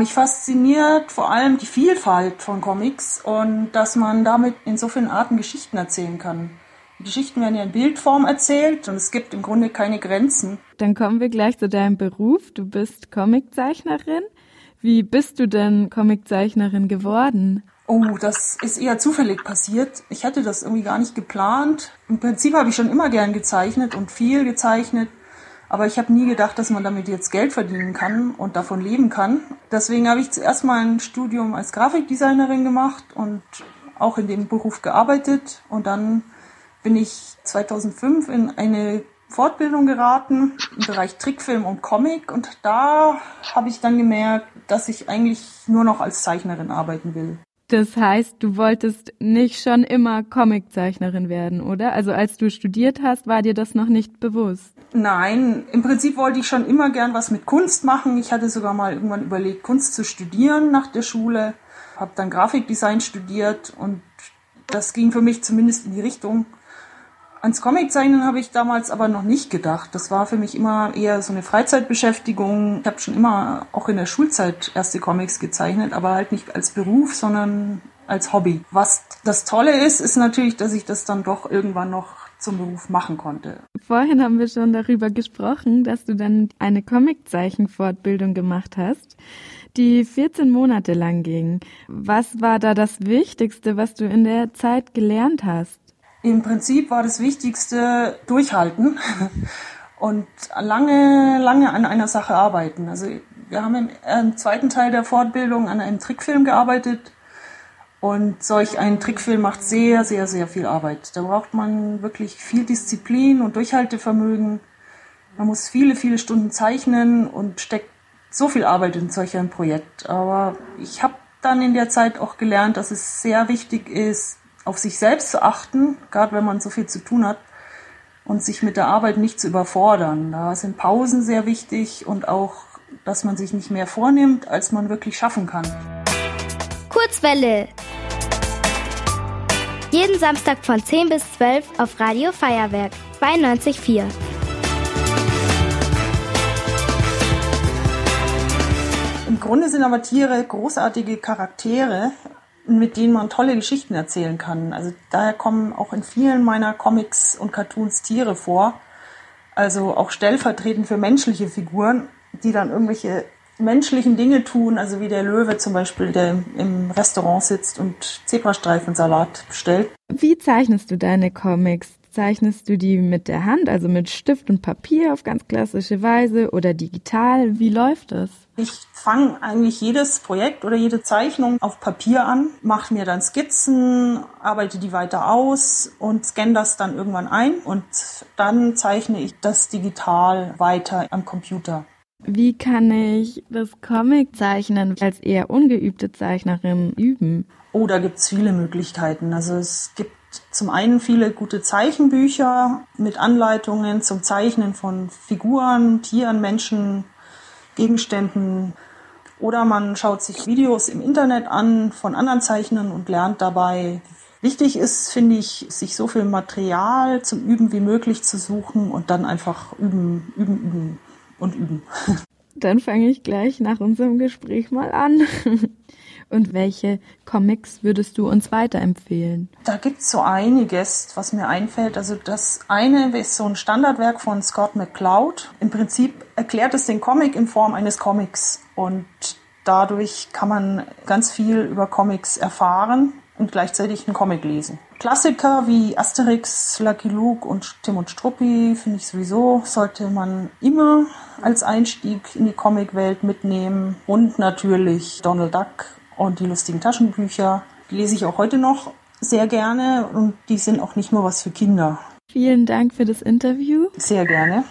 Mich fasziniert vor allem die Vielfalt von Comics und dass man damit in so vielen Arten Geschichten erzählen kann. Die Geschichten werden ja in Bildform erzählt und es gibt im Grunde keine Grenzen. Dann kommen wir gleich zu deinem Beruf. Du bist Comiczeichnerin. Wie bist du denn Comiczeichnerin geworden? Oh, das ist eher zufällig passiert. Ich hatte das irgendwie gar nicht geplant. Im Prinzip habe ich schon immer gern gezeichnet und viel gezeichnet. Aber ich habe nie gedacht, dass man damit jetzt Geld verdienen kann und davon leben kann. Deswegen habe ich zuerst mal ein Studium als Grafikdesignerin gemacht und auch in dem Beruf gearbeitet. Und dann bin ich 2005 in eine Fortbildung geraten im Bereich Trickfilm und Comic. Und da habe ich dann gemerkt, dass ich eigentlich nur noch als Zeichnerin arbeiten will. Das heißt, du wolltest nicht schon immer Comiczeichnerin werden, oder? Also als du studiert hast, war dir das noch nicht bewusst? Nein, im Prinzip wollte ich schon immer gern was mit Kunst machen. Ich hatte sogar mal irgendwann überlegt, Kunst zu studieren nach der Schule. Habe dann Grafikdesign studiert und das ging für mich zumindest in die Richtung. Ans Comiczeichnen habe ich damals aber noch nicht gedacht. Das war für mich immer eher so eine Freizeitbeschäftigung. Ich habe schon immer auch in der Schulzeit erste Comics gezeichnet, aber halt nicht als Beruf, sondern als Hobby. Was das Tolle ist, ist natürlich, dass ich das dann doch irgendwann noch zum Beruf machen konnte. Vorhin haben wir schon darüber gesprochen, dass du dann eine Comiczeichenfortbildung gemacht hast, die 14 Monate lang ging. Was war da das Wichtigste, was du in der Zeit gelernt hast? Im Prinzip war das Wichtigste durchhalten und lange, lange an einer Sache arbeiten. Also wir haben im, im zweiten Teil der Fortbildung an einem Trickfilm gearbeitet und solch ein Trickfilm macht sehr, sehr, sehr viel Arbeit. Da braucht man wirklich viel Disziplin und Durchhaltevermögen. Man muss viele, viele Stunden zeichnen und steckt so viel Arbeit in solch ein Projekt. Aber ich habe dann in der Zeit auch gelernt, dass es sehr wichtig ist, auf sich selbst zu achten, gerade wenn man so viel zu tun hat und sich mit der Arbeit nicht zu überfordern. Da sind Pausen sehr wichtig und auch, dass man sich nicht mehr vornimmt, als man wirklich schaffen kann. Kurzwelle. Jeden Samstag von 10 bis 12 auf Radio Feuerwerk 92.4. Im Grunde sind aber Tiere großartige Charaktere mit denen man tolle Geschichten erzählen kann. Also daher kommen auch in vielen meiner Comics und Cartoons Tiere vor. Also auch stellvertretend für menschliche Figuren, die dann irgendwelche menschlichen Dinge tun, also wie der Löwe zum Beispiel, der im Restaurant sitzt und Zebrastreifensalat bestellt. Wie zeichnest du deine Comics? Zeichnest du die mit der Hand, also mit Stift und Papier auf ganz klassische Weise oder digital? Wie läuft das? Ich fange eigentlich jedes Projekt oder jede Zeichnung auf Papier an, mache mir dann Skizzen, arbeite die weiter aus und scanne das dann irgendwann ein und dann zeichne ich das digital weiter am Computer. Wie kann ich das Comiczeichnen als eher ungeübte Zeichnerin üben? Oh, da gibt's viele Möglichkeiten. Also es gibt zum einen viele gute Zeichenbücher mit Anleitungen zum Zeichnen von Figuren, Tieren, Menschen, Gegenständen. Oder man schaut sich Videos im Internet an von anderen Zeichnern und lernt dabei. Wichtig ist, finde ich, sich so viel Material zum Üben wie möglich zu suchen und dann einfach üben, üben, üben und üben. Dann fange ich gleich nach unserem Gespräch mal an. Und welche Comics würdest du uns weiterempfehlen? Da gibt's so einiges, was mir einfällt. Also das eine ist so ein Standardwerk von Scott McCloud. Im Prinzip erklärt es den Comic in Form eines Comics und dadurch kann man ganz viel über Comics erfahren und gleichzeitig einen Comic lesen. Klassiker wie Asterix, Lucky Luke und Tim und Struppi finde ich sowieso, sollte man immer als Einstieg in die Comicwelt mitnehmen. Und natürlich Donald Duck und die lustigen Taschenbücher. Die lese ich auch heute noch sehr gerne und die sind auch nicht nur was für Kinder. Vielen Dank für das Interview. Sehr gerne.